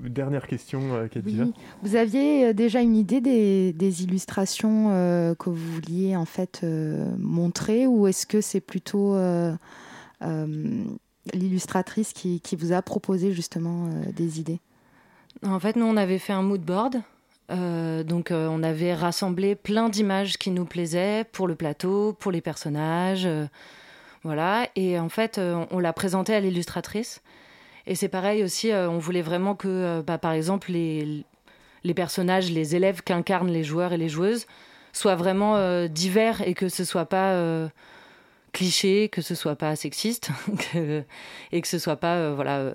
Dernière question, euh, Vous aviez euh, déjà une idée des, illustrations euh, que vous vouliez en fait montrer ou est-ce que c'est plutôt l'illustratrice qui, vous a proposé justement des idées? En fait, nous, on avait fait un mood board. donc, on avait rassemblé plein d'images qui nous plaisaient pour le plateau, pour les personnages. voilà. Et en fait, on l'a présenté à l'illustratrice. Et c'est pareil aussi, euh, on voulait vraiment que, euh, bah, par exemple, les, les personnages, les élèves qu'incarnent les joueurs et les joueuses soient vraiment euh, divers et que ce soit pas cliché, que ce soit pas sexiste [LAUGHS] et que ce soit pas voilà.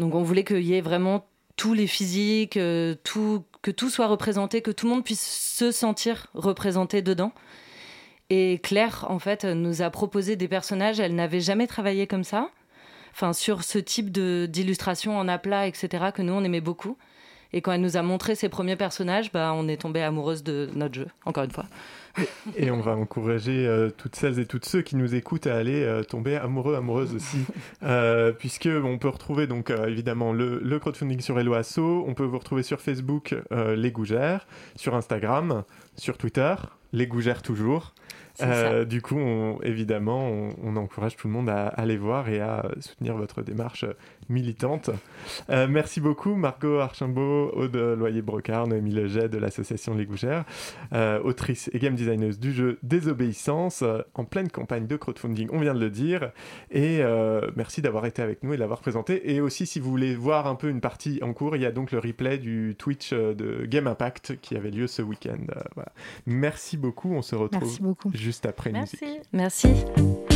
donc on voulait qu'il y ait vraiment tous les physiques, tout, que tout soit représenté, que tout le monde puisse se sentir représenté dedans. Et Claire, en fait, nous a proposé des personnages. Elle n'avait jamais travaillé comme ça enfin sur ce type d'illustration en aplat, etc., que nous, on aimait beaucoup. Et quand elle nous a montré ses premiers personnages, bah, on est tombé amoureuse de notre jeu, encore une fois. Et on va encourager euh, toutes celles et tous ceux qui nous écoutent à aller euh, tomber amoureux, amoureuses aussi, [LAUGHS] euh, puisque on peut retrouver donc évidemment le, le, crowdfunding sur Hello Asso, on peut vous retrouver sur Facebook les Gougères, sur Instagram, sur Twitter les Gougères toujours. Euh, du coup, évidemment, on, encourage tout le monde à, aller voir et à soutenir votre démarche militante. Euh, merci beaucoup, Margot Archambault, Aude Loyer-Brocard, Noémie Leget de l'association Les Gougères, euh, autrice et game designer du jeu Désobéissance, en pleine campagne de crowdfunding, on vient de le dire. Et merci d'avoir été avec nous et l'avoir présenté. Et aussi, si vous voulez voir un peu une partie en cours, il y a donc le replay du Twitch de Game Impact qui avait lieu ce week-end. Merci beaucoup, on se retrouve juste après Merci. musique. Merci.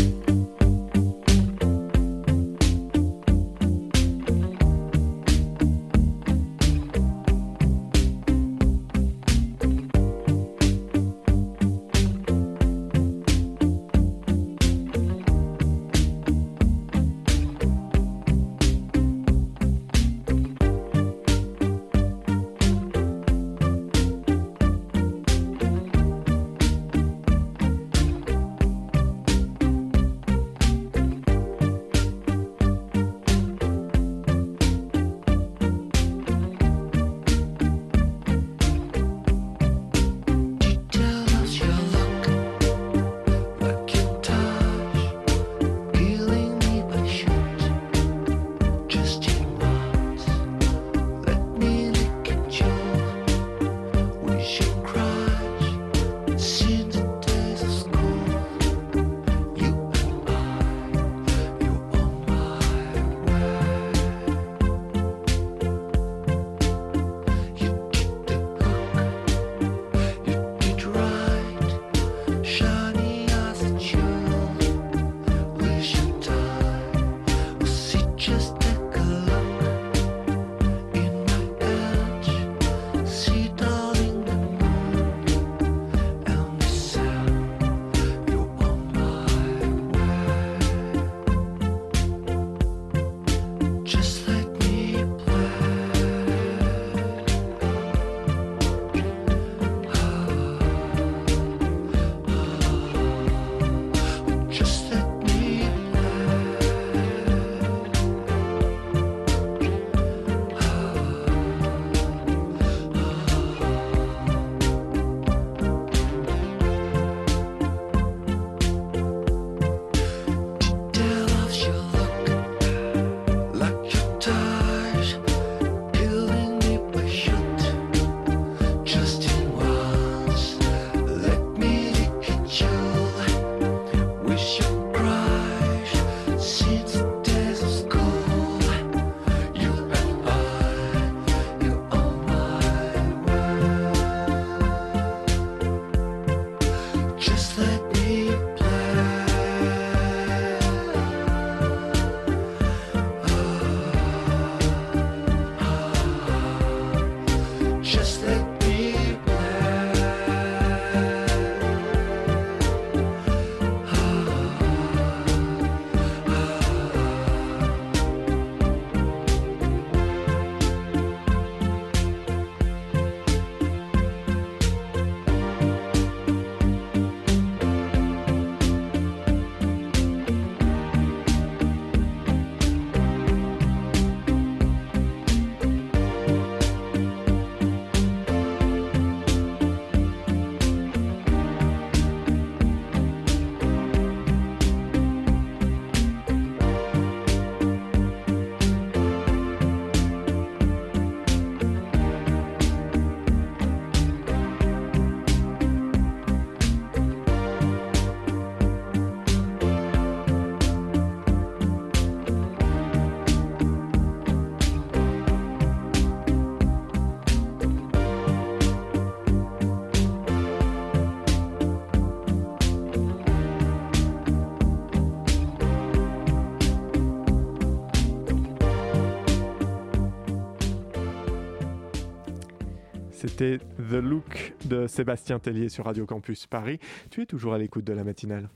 The Look de Sébastien Tellier sur Radio Campus Paris. Tu es toujours à l'écoute de la matinale.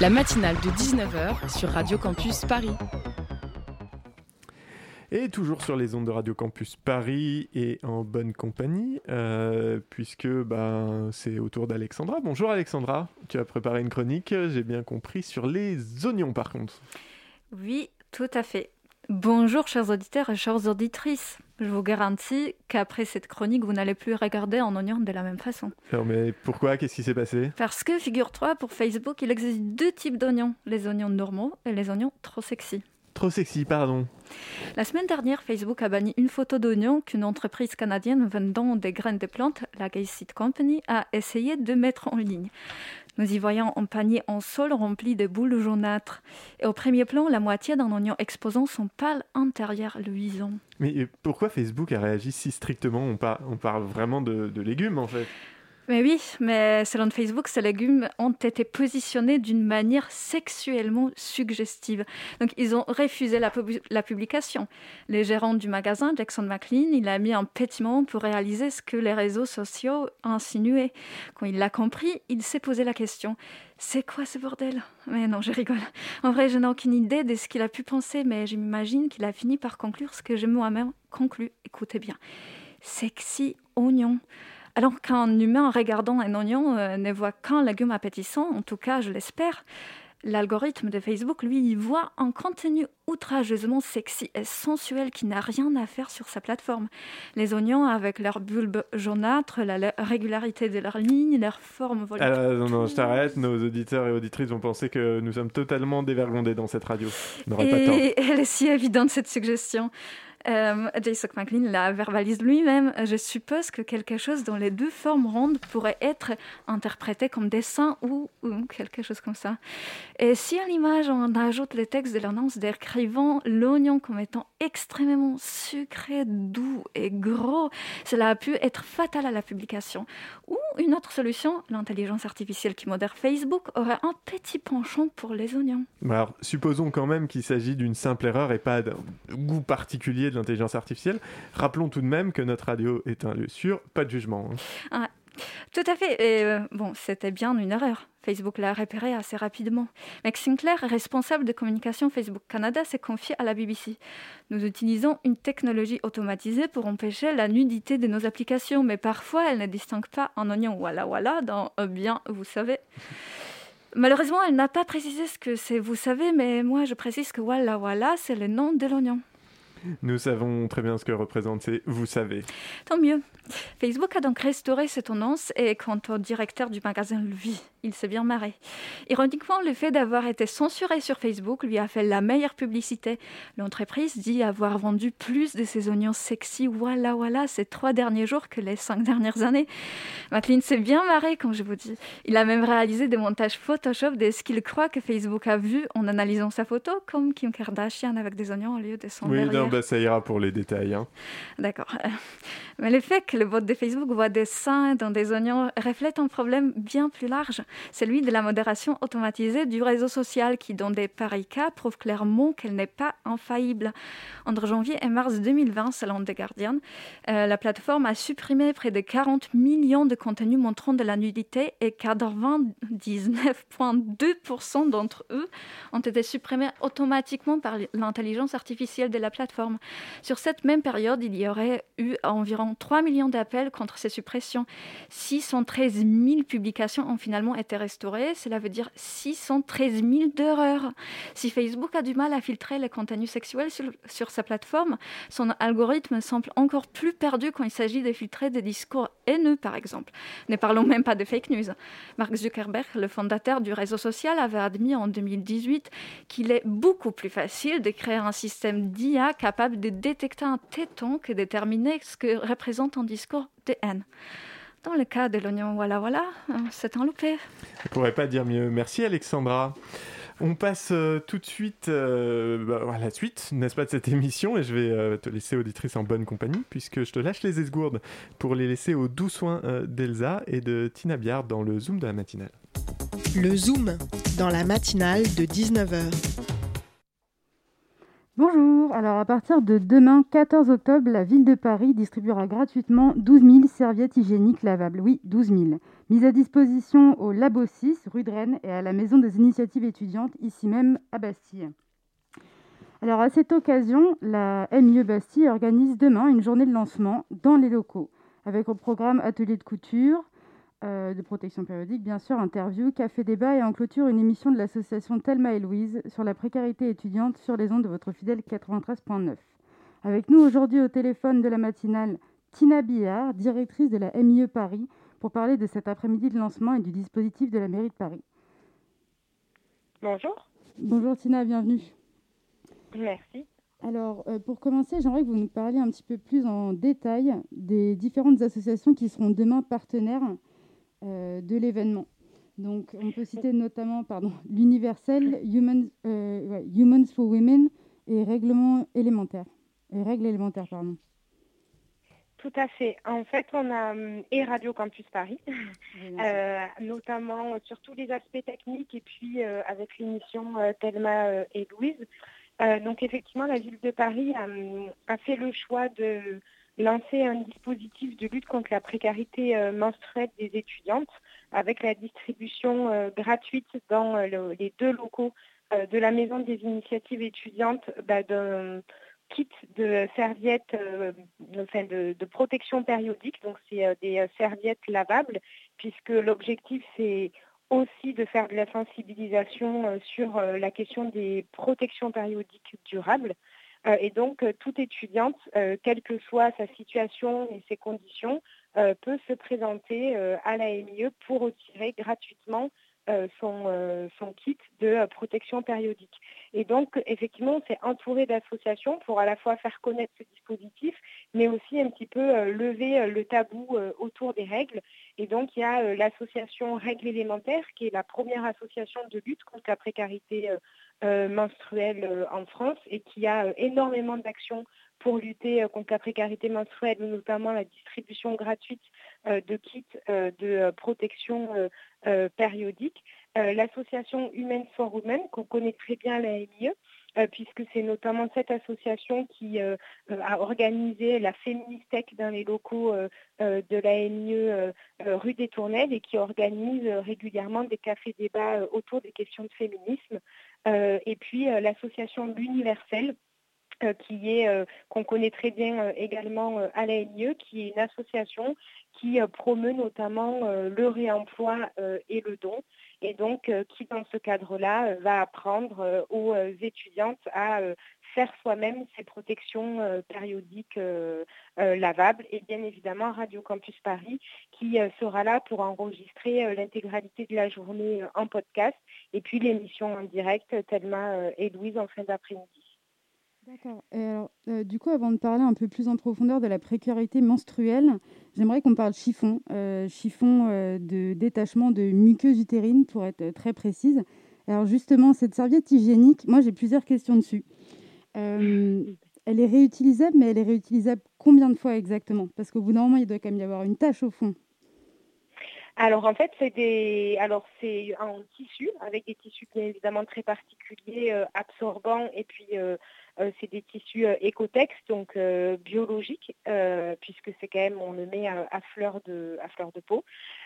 La matinale de 19h sur Radio Campus Paris. Et toujours sur les ondes de Radio Campus Paris et en bonne compagnie, euh, puisque ben, c'est au tour d'Alexandra. Bonjour Alexandra, tu as préparé une chronique, j'ai bien compris, sur les oignons par contre. Oui, tout à fait. Bonjour chers auditeurs et chères auditrices. Je vous garantis qu'après cette chronique, vous n'allez plus regarder en oignon de la même façon. Alors mais pourquoi? Qu'est-ce qui s'est passé? Parce que, figure-toi, pour Facebook, il existe deux types d'oignons. Les oignons normaux et les oignons trop sexy. Trop sexy, pardon. La semaine dernière, Facebook a banni une photo d'oignon qu'une entreprise canadienne vendant des graines de plantes, la Gay Seed Company, a essayé de mettre en ligne. Nous y voyons un panier en sol rempli de boules jaunâtres. Et au premier plan, la moitié d'un oignon exposant son pâle intérieur luisant. Mais pourquoi Facebook a réagi si strictement? On, parle vraiment de légumes en fait mais oui, mais selon Facebook, ces légumes ont été positionnés d'une manière sexuellement suggestive. Donc, ils ont refusé la, publication. Le gérant du magasin, Jackson McLean, il a mis un pétiment pour réaliser ce que les réseaux sociaux insinuaient. Quand il l'a compris, il s'est posé la question c'est quoi ce bordel? Mais non, je rigole. En vrai, je n'ai aucune idée de ce qu'il a pu penser, mais je m'imagine qu'il a fini par conclure ce que j'ai moi-même conclu. Écoutez bien. Sexy oignon. Alors qu'un humain regardant un oignon euh, ne voit qu'un légume appétissant, en tout cas je l'espère, l'algorithme de Facebook, lui, il voit un contenu outrageusement sexy et sensuel qui n'a rien à faire sur sa plateforme. Les oignons avec leur bulbe jaunâtre, la régularité de leurs lignes, leur forme voluptueuse. Euh, non, non, je t'arrête. Nos auditeurs et auditrices vont penser que nous sommes totalement dévergondés dans cette radio. Et elle est si évidente, cette suggestion. Euh, Jason McLean la verbalise lui-même. Je suppose que quelque chose dont les deux formes rondes pourrait être interprété comme dessin ou, ou quelque chose comme ça. Et si à l'image on ajoute les textes de l'annonce décrivant l'oignon comme étant extrêmement sucré, doux et gros, cela a pu être fatal à la publication. Ou une autre solution, l'intelligence artificielle qui modère Facebook aurait un petit penchant pour les oignons. Alors, supposons quand même qu'il s'agit d'une simple erreur et pas d'un goût particulier l'intelligence artificielle. Rappelons tout de même que notre radio est un lieu sûr, pas de jugement. Hein. Ah, tout à fait. Euh, bon, c'était bien une erreur. Facebook l'a repéré assez rapidement. Max Sinclair, responsable de communication Facebook Canada, s'est confié à la BBC. Nous utilisons une technologie automatisée pour empêcher la nudité de nos applications, mais parfois elle ne distingue pas un oignon voilà voilà dans bien, vous savez. Malheureusement, elle n'a pas précisé ce que c'est vous savez, mais moi je précise que voilà voilà, c'est le nom de l'oignon. Nous savons très bien ce que représente ces vous savez. Tant mieux. Facebook a donc restauré cette tendance et quant au directeur du magasin lui, il s'est bien marré. Ironiquement, le fait d'avoir été censuré sur Facebook lui a fait la meilleure publicité. L'entreprise dit avoir vendu plus de ses oignons sexy voilà voilà ces trois derniers jours que les cinq dernières années. McLean s'est bien marré quand je vous dis. Il a même réalisé des montages Photoshop de ce qu'il croit que Facebook a vu en analysant sa photo, comme Kim Kardashian avec des oignons au lieu de son Oui, non, bah, ça ira pour les détails. Hein. D'accord. [LAUGHS] Mais le fait que le bot de Facebook voit des seins dans des oignons reflète un problème bien plus large, celui de la modération automatisée du réseau social qui, dans des pareils cas, prouve clairement qu'elle n'est pas infaillible. Entre janvier et mars 2020, selon The Guardian, euh, la plateforme a supprimé près de 40 millions de contenus montrant de la nudité et 99,2% d'entre eux ont été supprimés automatiquement par l'intelligence artificielle de la plateforme. Sur cette même période, il y aurait eu environ 3 millions d'appels contre ces suppressions. 613 000 publications ont finalement été restaurées. Cela veut dire 613 000 d'erreurs. Si Facebook a du mal à filtrer les contenus sexuels sur, sa plateforme, son algorithme semble encore plus perdu quand il s'agit de filtrer des discours haineux, par exemple. Ne parlons même pas de fake news. Mark Zuckerberg, le fondateur du réseau social, avait admis en 2018 qu'il est beaucoup plus facile de créer un système d'IA capable de détecter un téton que déterminer ce que représente un discours de haine. Dans le cas de l'oignon voilà voilà, c'est un loupé. Je ne pourrais pas dire mieux. Merci Alexandra. On passe euh, tout de suite euh, bah, à la suite, n'est-ce pas, de cette émission, et je vais euh, te laisser auditrice en bonne compagnie, puisque je te lâche les esgourdes pour les laisser aux doux soins d'Elsa et de Tina Biard dans le Zoom de la matinale. Le Zoom, dans la matinale de 19h. Bonjour, alors à partir de demain 14 octobre, la ville de Paris distribuera gratuitement 12 000 serviettes hygiéniques lavables. Oui, 12 000. Mises à disposition au Labo 6, rue de Rennes, et à la Maison des Initiatives étudiantes, ici même à Bastille. Alors à cette occasion, la MIE Bastille organise demain une journée de lancement dans les locaux, avec au programme atelier de couture, de protection périodique, bien sûr, interview, café débat et en clôture une émission de l'association Thelma et Louise sur la précarité étudiante sur les ondes de votre fidèle 93.9. Avec nous aujourd'hui au téléphone de la matinale, Tina Billard, directrice de la MIE Paris, pour parler de cet après-midi de lancement et du dispositif de la mairie de Paris. Bonjour. Bonjour Tina, bienvenue. Merci. Alors, euh, pour commencer, j'aimerais que vous nous parliez un petit peu plus en détail des différentes associations qui seront demain partenaires euh, de l'événement. Donc, on peut citer notamment pardon, [LAUGHS] l'Universel, Humans, euh, Humans for Women et Règlement élémentaire. Et règles élémentaires, pardon. Tout à fait. En fait, on a et Radio Campus Paris, [LAUGHS] euh, notamment sur tous les aspects techniques et puis avec l'émission Thelma et Louise. donc effectivement, la ville de Paris a, fait le choix de lancer un dispositif de lutte contre la précarité euh, menstruelle des étudiantes avec la distribution euh, gratuite dans euh, les deux locaux de la Maison des initiatives étudiantes bah, d'un kit de serviettes de, protection périodique. Donc c'est des serviettes lavables puisque l'objectif c'est aussi de faire de la sensibilisation sur la question des protections périodiques durables. Euh, et donc, euh, toute étudiante, euh, quelle que soit sa situation et ses conditions, peut se présenter à la MIE pour retirer gratuitement son, son, kit de protection périodique. Et donc, effectivement, on s'est entouré d'associations pour à la fois faire connaître ce dispositif, mais aussi un petit peu lever le tabou autour des règles. Et donc, il y a l'association Règles élémentaires, qui est la première association de lutte contre la précarité euh, menstruelle euh, en France et qui a euh, énormément d'actions pour lutter contre la précarité menstruelle, notamment la distribution gratuite de kits de protection périodique. L'association Human for Women, qu'on connaît très bien à la MIE, puisque c'est notamment cette association qui a organisé la Féministec dans les locaux de la MIE rue des Tournelles et qui organise régulièrement des cafés-débats autour des questions de féminisme. Euh, et puis euh, l'association L'Universel, euh, qu'on connaît très bien également à la LIE, qui est une association qui promeut notamment le réemploi et le don, et donc qui dans ce cadre-là va apprendre aux étudiantes à faire soi-même ses protections euh, périodiques euh, euh, lavables et bien évidemment Radio Campus Paris qui sera là pour enregistrer l'intégralité de la journée en podcast et puis l'émission en direct Thelma et Louise en fin d'après-midi. D'accord. du coup, avant de parler un peu plus en profondeur de la précarité menstruelle, j'aimerais qu'on parle chiffon, chiffon de détachement de muqueuse utérine pour être très précise. Alors justement, cette serviette hygiénique, moi j'ai plusieurs questions dessus. Euh, elle est réutilisable, mais elle est réutilisable combien de fois exactement? Parce qu'au bout d'un moment, il doit quand même y avoir une tâche au fond. Alors en fait, c'est des, alors c'est tissu avec des tissus bien évidemment très particuliers, euh, absorbants, et puis euh, c'est des tissus écotex, donc biologiques, puisque c'est quand même on le met à, fleur de à fleur de peau.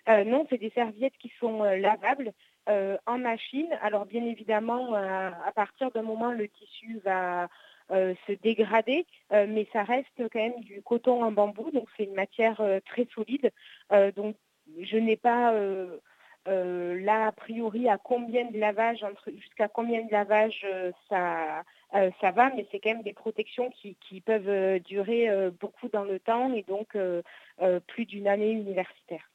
non, c'est des serviettes qui sont lavables en machine. Alors bien évidemment, à partir d'un moment, le tissu va se dégrader, mais ça reste quand même du coton en bambou, donc c'est une matière très solide. donc je n'ai pas euh, euh, là a priori jusqu'à combien de lavage euh, ça, ça va, mais c'est quand même des protections qui, peuvent durer beaucoup dans le temps et donc plus d'une année universitaire.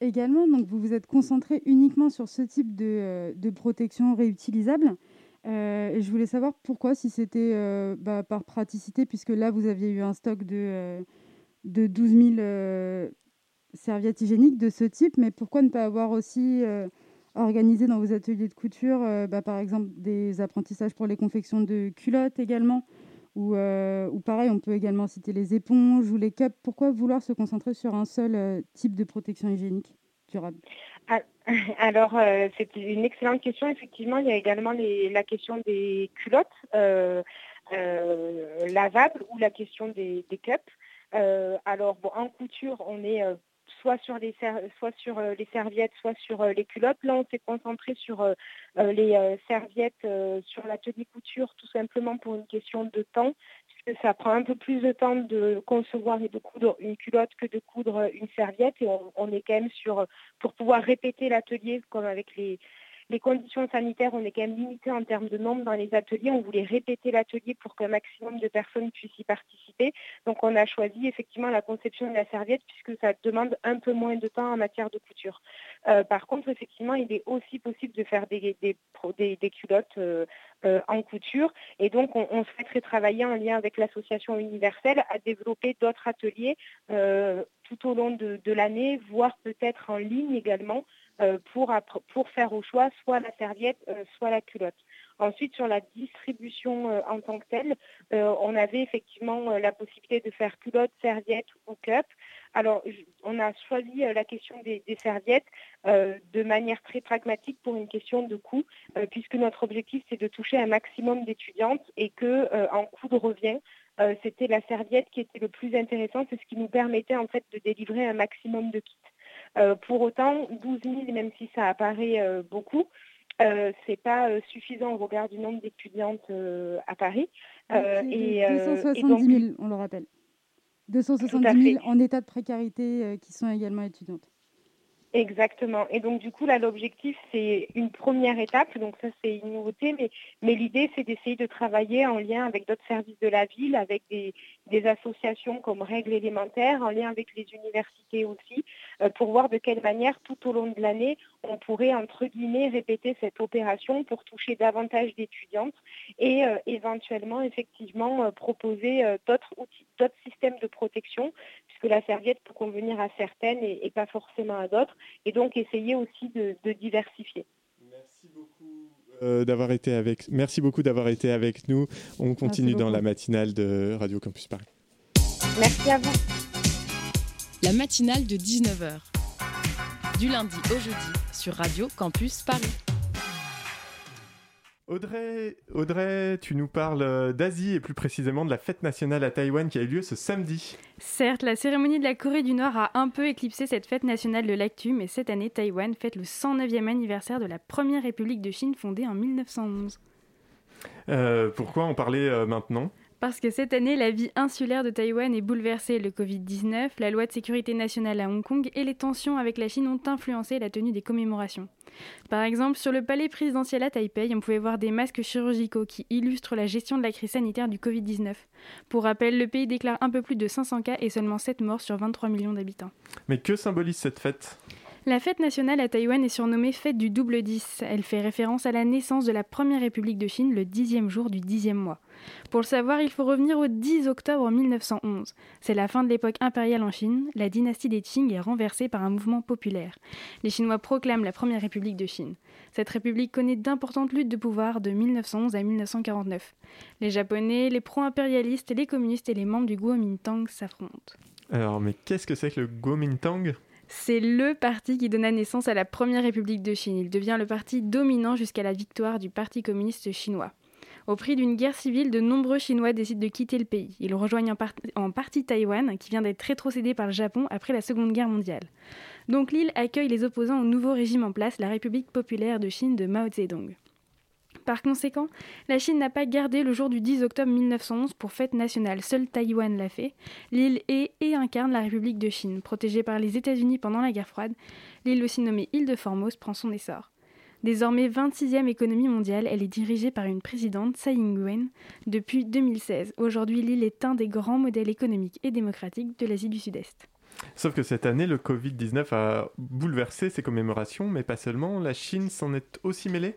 également, donc vous vous êtes concentré uniquement sur ce type de, protection réutilisable. je voulais savoir pourquoi, si c'était bah, par praticité, puisque là vous aviez eu un stock de, de 12 000 serviettes hygiéniques de ce type, mais pourquoi ne pas avoir aussi euh, organisé dans vos ateliers de couture, euh, bah, par exemple, des apprentissages pour les confections de culottes également ou, euh, ou pareil, on peut également citer les éponges ou les cups. Pourquoi vouloir se concentrer sur un seul type de protection hygiénique durable? [LAUGHS] Alors, euh, c'est une excellente question. Effectivement, il y a également la question des culottes lavables ou la question des, cups. alors, en couture, on est soit sur, les soit sur les serviettes, soit sur les culottes. Là, on s'est concentré sur les serviettes, sur l'atelier couture, tout simplement pour une question de temps ça prend un peu plus de temps de concevoir et de coudre une culotte que de coudre une serviette. Et on, est quand même sur, pour pouvoir répéter l'atelier, comme avec les, les conditions sanitaires, on est quand même limité en termes de nombre dans les ateliers. On voulait répéter l'atelier pour qu'un maximum de personnes puissent y participer. Donc on a choisi effectivement la conception de la serviette puisque ça demande un peu moins de temps en matière de couture. Euh, par contre, effectivement, il est aussi possible de faire des, culottes euh, euh, en couture. Et donc on, souhaiterait travailler en lien avec l'association universelle à développer d'autres ateliers tout au long de l'année, voire peut-être en ligne également. Euh, pour, pour faire au choix soit la serviette, euh, soit la culotte. Ensuite, sur la distribution euh, en tant que telle, on avait effectivement la possibilité de faire culotte, serviette ou cup. Alors, on a choisi la question des, serviettes de manière très pragmatique pour une question de coût, puisque notre objectif, c'est de toucher un maximum d'étudiantes et que en coût de revient, c'était la serviette qui était le plus intéressant, c'est ce qui nous permettait en fait de délivrer un maximum de kits. Euh, pour autant, 12 000, même si ça apparaît euh, beaucoup, euh, c'est pas suffisant au regard du nombre d'étudiantes à Paris. et, 270 000, on le rappelle. 270 000 en état de précarité qui sont également étudiantes. Exactement. Et donc du coup là l'objectif c'est une première étape, donc ça c'est une nouveauté, mais, l'idée c'est d'essayer de travailler en lien avec d'autres services de la ville, avec des, associations comme Règles élémentaires, en lien avec les universités aussi, euh, pour voir de quelle manière tout au long de l'année on pourrait entre guillemets répéter cette opération pour toucher davantage d'étudiantes et euh, éventuellement effectivement euh, proposer d'autres outils, d'autres systèmes de protection, puisque la serviette peut convenir à certaines et pas forcément à d'autres. Et donc essayer aussi de, diversifier. Merci beaucoup. Euh, d'avoir été avec merci beaucoup d'avoir été avec nous. On continue dans la matinale de Radio Campus Paris. Merci à vous. La matinale de 19h du lundi au jeudi sur Radio Campus Paris Audrey, Audrey, tu nous parles euh, d'Asie et plus précisément de la fête nationale à Taïwan qui a eu lieu ce samedi. Certes, la cérémonie de la Corée du Nord a un peu éclipsé cette fête nationale de l'actu, mais cette année, Taïwan fête le 109e anniversaire de la première République de Chine fondée en 1911. Euh, pourquoi en parler euh, maintenant? Parce que cette année, la vie insulaire de Taïwan est bouleversée. Le Covid-19, la loi de sécurité nationale à Hong Kong et les tensions avec la Chine ont influencé la tenue des commémorations. Par exemple, sur le palais présidentiel à Taipei, on pouvait voir des masques chirurgicaux qui illustrent la gestion de la crise sanitaire du Covid-19. Pour rappel, le pays déclare un peu plus de 500 cas et seulement 7 morts sur 23 millions d'habitants. Mais que symbolise cette fête? La fête nationale à Taïwan est surnommée Fête du double 10. Elle fait référence à la naissance de la première République de Chine le dixième jour du dixième mois. Pour le savoir, il faut revenir au 10 octobre 1911. C'est la fin de l'époque impériale en Chine. La dynastie des Qing est renversée par un mouvement populaire. Les Chinois proclament la première République de Chine. Cette république connaît d'importantes luttes de pouvoir de 1911 à 1949. Les Japonais, les pro-impérialistes, les communistes et les membres du Kuomintang s'affrontent. Alors, mais qu'est-ce que c'est que le Kuomintang? C'est le parti qui donna naissance à la première République de Chine. Il devient le parti dominant jusqu'à la victoire du Parti communiste chinois. Au prix d'une guerre civile, de nombreux Chinois décident de quitter le pays. Ils rejoignent en, partie Taïwan, qui vient d'être rétrocédé par le Japon après la Seconde Guerre mondiale. Donc l'île accueille les opposants au nouveau régime en place, la République populaire de Chine de Mao Zedong. Par conséquent, la Chine n'a pas gardé le jour du 10 octobre 1911 pour fête nationale. Seul Taïwan l'a fait. L'île est et incarne la République de Chine. Protégée par les États-Unis pendant la guerre froide, l'île aussi nommée île de Formose prend son essor. Désormais 26e économie mondiale, elle est dirigée par une présidente, Tsai Ing-wen, depuis 2016. Aujourd'hui, l'île est un des grands modèles économiques et démocratiques de l'Asie du Sud-Est. Sauf que cette année, le Covid-19 a bouleversé ces commémorations, mais pas seulement. La Chine s'en est aussi mêlée?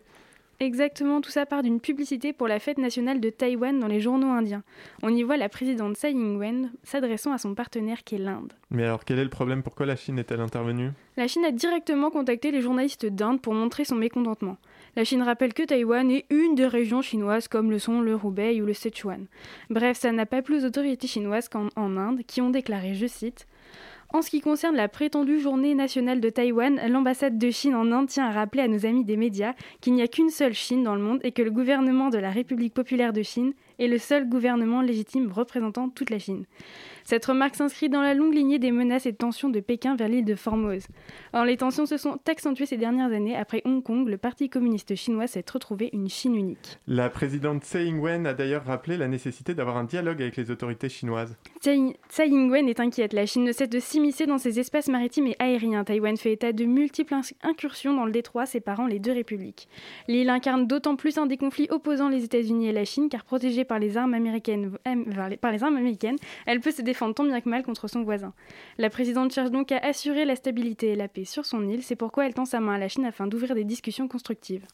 Exactement, tout ça part d'une publicité pour la fête nationale de Taïwan dans les journaux indiens. On y voit la présidente Tsai Ing-wen s'adressant à son partenaire qui est l'Inde. Mais alors quel est le problème? Pourquoi la Chine est-elle intervenue? La Chine a directement contacté les journalistes d'Inde pour montrer son mécontentement. La Chine rappelle que Taïwan est une des régions chinoises comme le sont le Hubei ou le Sichuan. Bref, ça n'a pas plus d'autorités chinoises qu'en Inde qui ont déclaré, je cite, En ce qui concerne la prétendue journée nationale de Taïwan, l'ambassade de Chine en Inde tient à rappeler à nos amis des médias qu'il n'y a qu'une seule Chine dans le monde et que le gouvernement de la République populaire de Chine est le seul gouvernement légitime représentant toute la Chine. Cette remarque s'inscrit dans la longue lignée des menaces et tensions de Pékin vers l'île de Formose. Or, les tensions se sont accentuées ces dernières années. Après Hong Kong, le Parti communiste chinois s'est retrouvé une Chine unique. La présidente Tsai Ing-wen a d'ailleurs rappelé la nécessité d'avoir un dialogue avec les autorités chinoises. Tsai Ing-wen est inquiète. La Chine ne cesse de s'immiscer dans ses espaces maritimes et aériens. Taïwan fait état de multiples incursions dans le détroit séparant les deux républiques. L'île incarne d'autant plus un des conflits opposant les États-Unis et la Chine, car protégée par les armes américaines, par les armes américaines elle peut se défendre tant bien que mal contre son voisin. La présidente cherche donc à assurer la stabilité et la paix sur son île, c'est pourquoi elle tend sa main à la Chine afin d'ouvrir des discussions constructives.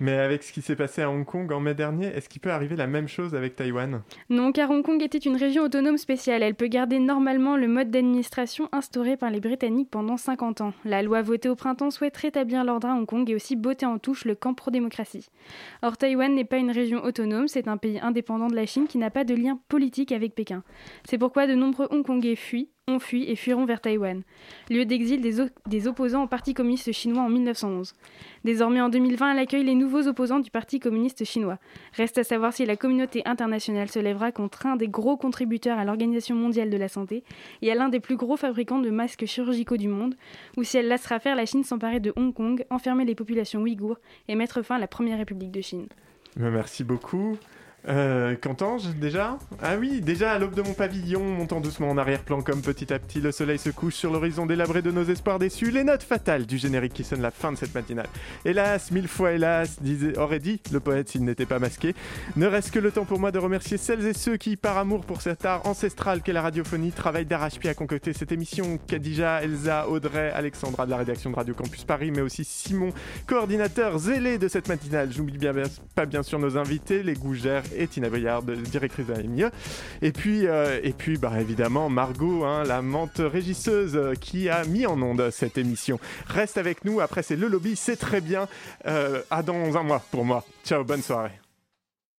Mais avec ce qui s'est passé à Hong Kong en mai dernier, est-ce qu'il peut arriver la même chose avec Taïwan? Non, car Hong Kong était une région autonome spéciale. Elle peut garder normalement le mode d'administration instauré par les Britanniques pendant 50 ans. La loi votée au printemps souhaite rétablir l'ordre à Hong Kong et aussi botter en touche le camp pro-démocratie. Or, Taïwan n'est pas une région autonome, c'est un pays indépendant de la Chine qui n'a pas de lien politique avec Pékin. C'est pourquoi de nombreux Hongkongais fuient ont fui et fuiront vers Taïwan, lieu d'exil des, opposants au Parti communiste chinois en 1911. Désormais en 2020, elle accueille les nouveaux opposants du Parti communiste chinois. Reste à savoir si la communauté internationale se lèvera contre un des gros contributeurs à l'Organisation mondiale de la santé et à l'un des plus gros fabricants de masques chirurgicaux du monde, ou si elle laissera faire la Chine s'emparer de Hong Kong, enfermer les populations ouïghours et mettre fin à la première République de Chine. Merci beaucoup. Euh, Qu'entends-je déjà Ah oui, déjà à l'aube de mon pavillon, montant doucement en arrière-plan comme petit à petit le soleil se couche sur l'horizon délabré de nos espoirs déçus, les notes fatales du générique qui sonne la fin de cette matinale. Hélas, mille fois hélas, disait, aurait dit le poète s'il n'était pas masqué. Ne reste que le temps pour moi de remercier celles et ceux qui, par amour pour cet art ancestral qu'est la radiophonie, travaillent d'arrache-pied à concocter cette émission. Kadija, Elsa, Audrey, Alexandra de la rédaction de Radio Campus Paris, mais aussi Simon, coordinateur zélé de cette matinale. J'oublie bien, pas bien sûr nos invités, les gougères et Tina Boyard, directrice de la Et puis, euh, et puis bah, évidemment, Margot, hein, la mente régisseuse euh, qui a mis en onde cette émission. Reste avec nous, après c'est le lobby, c'est très bien. Euh, à dans un mois pour moi. Ciao, bonne soirée.